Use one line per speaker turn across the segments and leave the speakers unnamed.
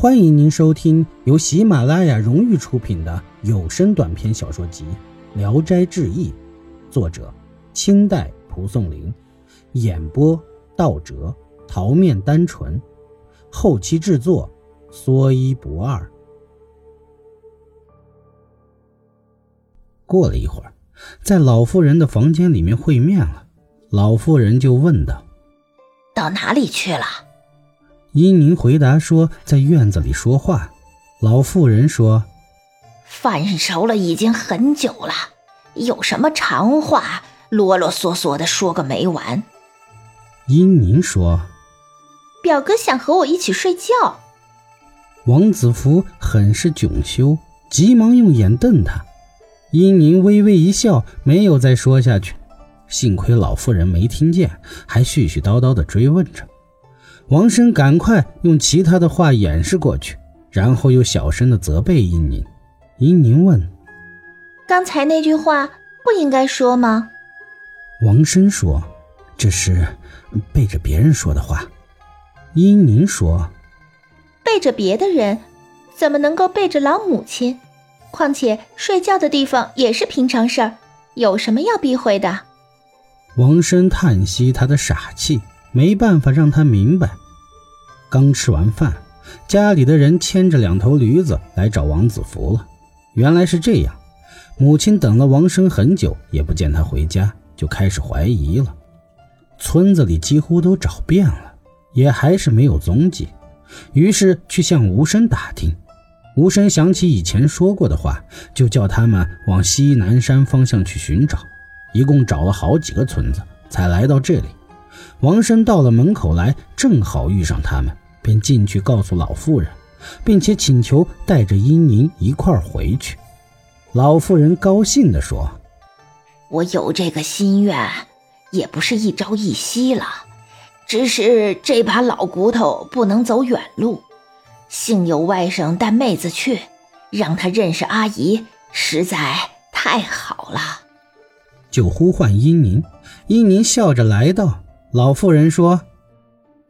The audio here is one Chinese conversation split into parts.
欢迎您收听由喜马拉雅荣誉出品的有声短篇小说集《聊斋志异》，作者清代蒲松龄，演播道哲、桃面单纯，后期制作说一不二。过了一会儿，在老妇人的房间里面会面了，老妇人就问道：“
到哪里去了？”
殷宁回答说：“在院子里说话。”老妇人说：“
饭熟了，已经很久了，有什么长话，啰啰嗦嗦的说个没完。”
殷宁说：“
表哥想和我一起睡觉。”
王子福很是窘羞，急忙用眼瞪他。殷宁微微一笑，没有再说下去。幸亏老妇人没听见，还絮絮叨叨的追问着。王生赶快用其他的话掩饰过去，然后又小声的责备殷宁。殷宁问：“
刚才那句话不应该说吗？”
王生说：“这是背着别人说的话。”殷宁说：“
背着别的人，怎么能够背着老母亲？况且睡觉的地方也是平常事儿，有什么要避讳的？”
王生叹息他的傻气，没办法让他明白。刚吃完饭，家里的人牵着两头驴子来找王子福了。原来是这样，母亲等了王生很久，也不见他回家，就开始怀疑了。村子里几乎都找遍了，也还是没有踪迹，于是去向吴生打听。吴生想起以前说过的话，就叫他们往西南山方向去寻找。一共找了好几个村子，才来到这里。王生到了门口来，正好遇上他们。便进去告诉老妇人，并且请求带着殷宁一块儿回去。老妇人高兴地说：“
我有这个心愿，也不是一朝一夕了，只是这把老骨头不能走远路。幸有外甥带妹子去，让他认识阿姨，实在太好了。”
就呼唤殷宁。殷宁笑着来到。老妇人说。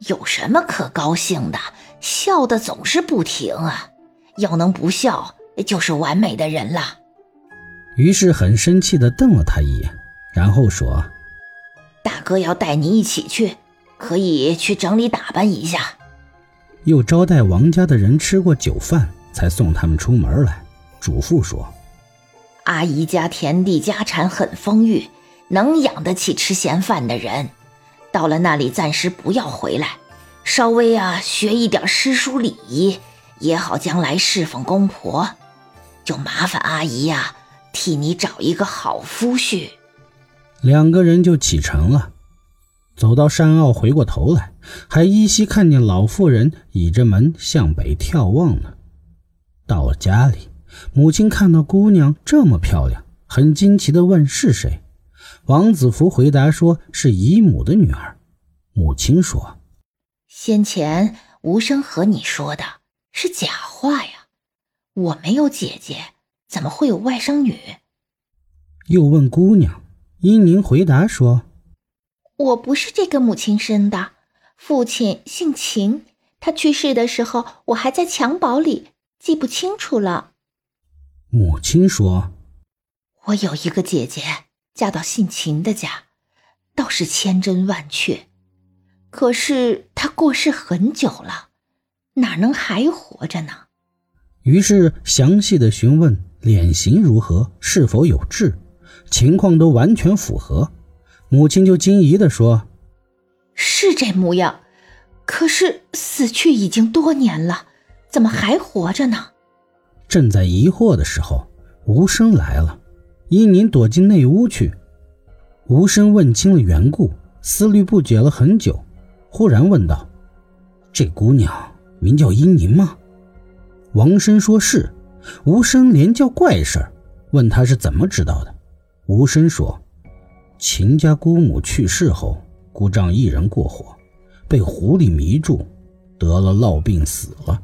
有什么可高兴的？笑的总是不停啊！要能不笑，就是完美的人了。
于是很生气的瞪了他一眼，然后说：“
大哥要带你一起去，可以去整理打扮一下。”
又招待王家的人吃过酒饭，才送他们出门来。嘱咐说：“
阿姨家田地家产很丰裕，能养得起吃闲饭的人。”到了那里，暂时不要回来，稍微啊学一点诗书礼仪，也好将来侍奉公婆。就麻烦阿姨呀，替你找一个好夫婿。
两个人就启程了，走到山坳，回过头来，还依稀看见老妇人倚着门向北眺望呢。到了家里，母亲看到姑娘这么漂亮，很惊奇地问：“是谁？”王子福回答说：“是姨母的女儿。”母亲说：“
先前无声和你说的是假话呀，我没有姐姐，怎么会有外甥女？”
又问姑娘，殷宁回答说：“
我不是这个母亲生的，父亲姓秦，他去世的时候我还在襁褓里，记不清楚了。”
母亲说：“
我有一个姐姐。”嫁到姓秦的家，倒是千真万确。可是他过世很久了，哪能还活着呢？
于是详细的询问脸型如何，是否有痣，情况都完全符合。母亲就惊疑的说：“
是这模样，可是死去已经多年了，怎么还活着呢？”
正在疑惑的时候，无声来了。殷宁躲进内屋去，无声问清了缘故，思虑不解了很久，忽然问道：“这姑娘名叫殷宁吗？”王生说是。无声连叫怪事儿，问他是怎么知道的。无声说：“秦家姑母去世后，姑丈一人过活，被狐狸迷住，得了痨病死了。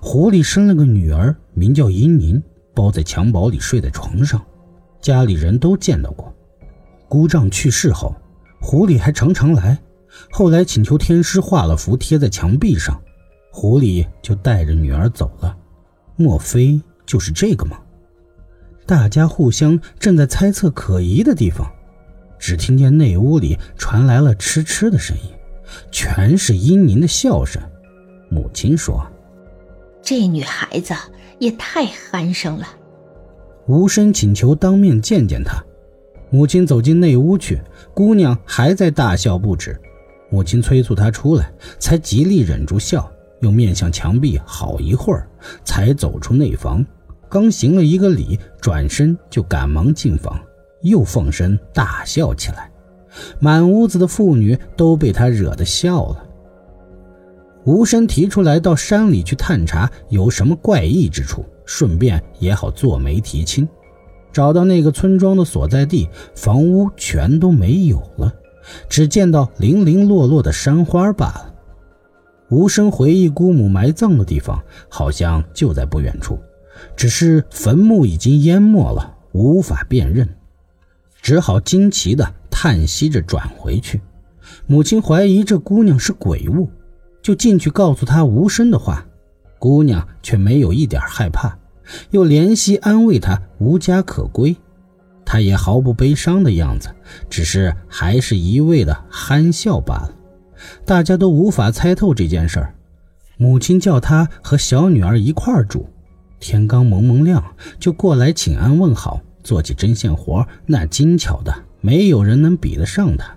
狐狸生了个女儿，名叫殷宁，包在襁褓里，睡在床上。”家里人都见到过，姑丈去世后，狐狸还常常来。后来请求天师画了符贴在墙壁上，狐狸就带着女儿走了。莫非就是这个吗？大家互相正在猜测可疑的地方，只听见内屋里传来了嗤嗤的声音，全是殷宁的笑声。母亲说：“
这女孩子也太憨生了。”
无声请求当面见见她。母亲走进内屋去，姑娘还在大笑不止。母亲催促她出来，才极力忍住笑，又面向墙壁好一会儿，才走出内房。刚行了一个礼，转身就赶忙进房，又放声大笑起来。满屋子的妇女都被他惹得笑了。吴声提出来到山里去探查有什么怪异之处，顺便也好做媒提亲。找到那个村庄的所在地，房屋全都没有了，只见到零零落落的山花罢了。无声回忆姑母埋葬的地方，好像就在不远处，只是坟墓已经淹没了，无法辨认，只好惊奇地叹息着转回去。母亲怀疑这姑娘是鬼物，就进去告诉她无声的话，姑娘却没有一点害怕。又怜惜安慰他无家可归，他也毫不悲伤的样子，只是还是一味的憨笑罢了。大家都无法猜透这件事儿。母亲叫他和小女儿一块儿住，天刚蒙蒙亮就过来请安问好，做起针线活那精巧的没有人能比得上他。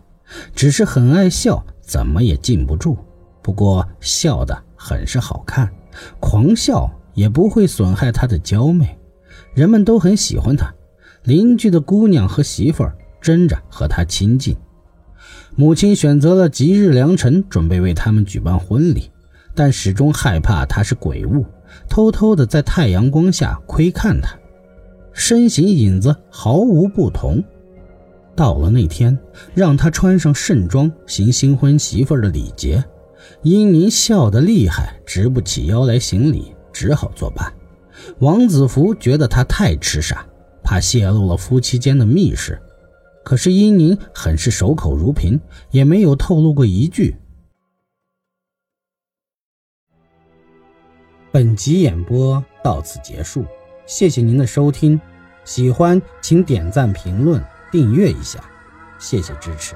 只是很爱笑，怎么也禁不住。不过笑得很是好看，狂笑。也不会损害她的娇媚，人们都很喜欢她。邻居的姑娘和媳妇儿争着和她亲近。母亲选择了吉日良辰，准备为他们举办婚礼，但始终害怕她是鬼物，偷偷的在太阳光下窥看她，身形影子毫无不同。到了那天，让她穿上盛装行新婚媳妇儿的礼节，英宁笑得厉害，直不起腰来行礼。只好作罢。王子福觉得他太痴傻，怕泄露了夫妻间的密事。可是殷宁很是守口如瓶，也没有透露过一句。本集演播到此结束，谢谢您的收听。喜欢请点赞、评论、订阅一下，谢谢支持。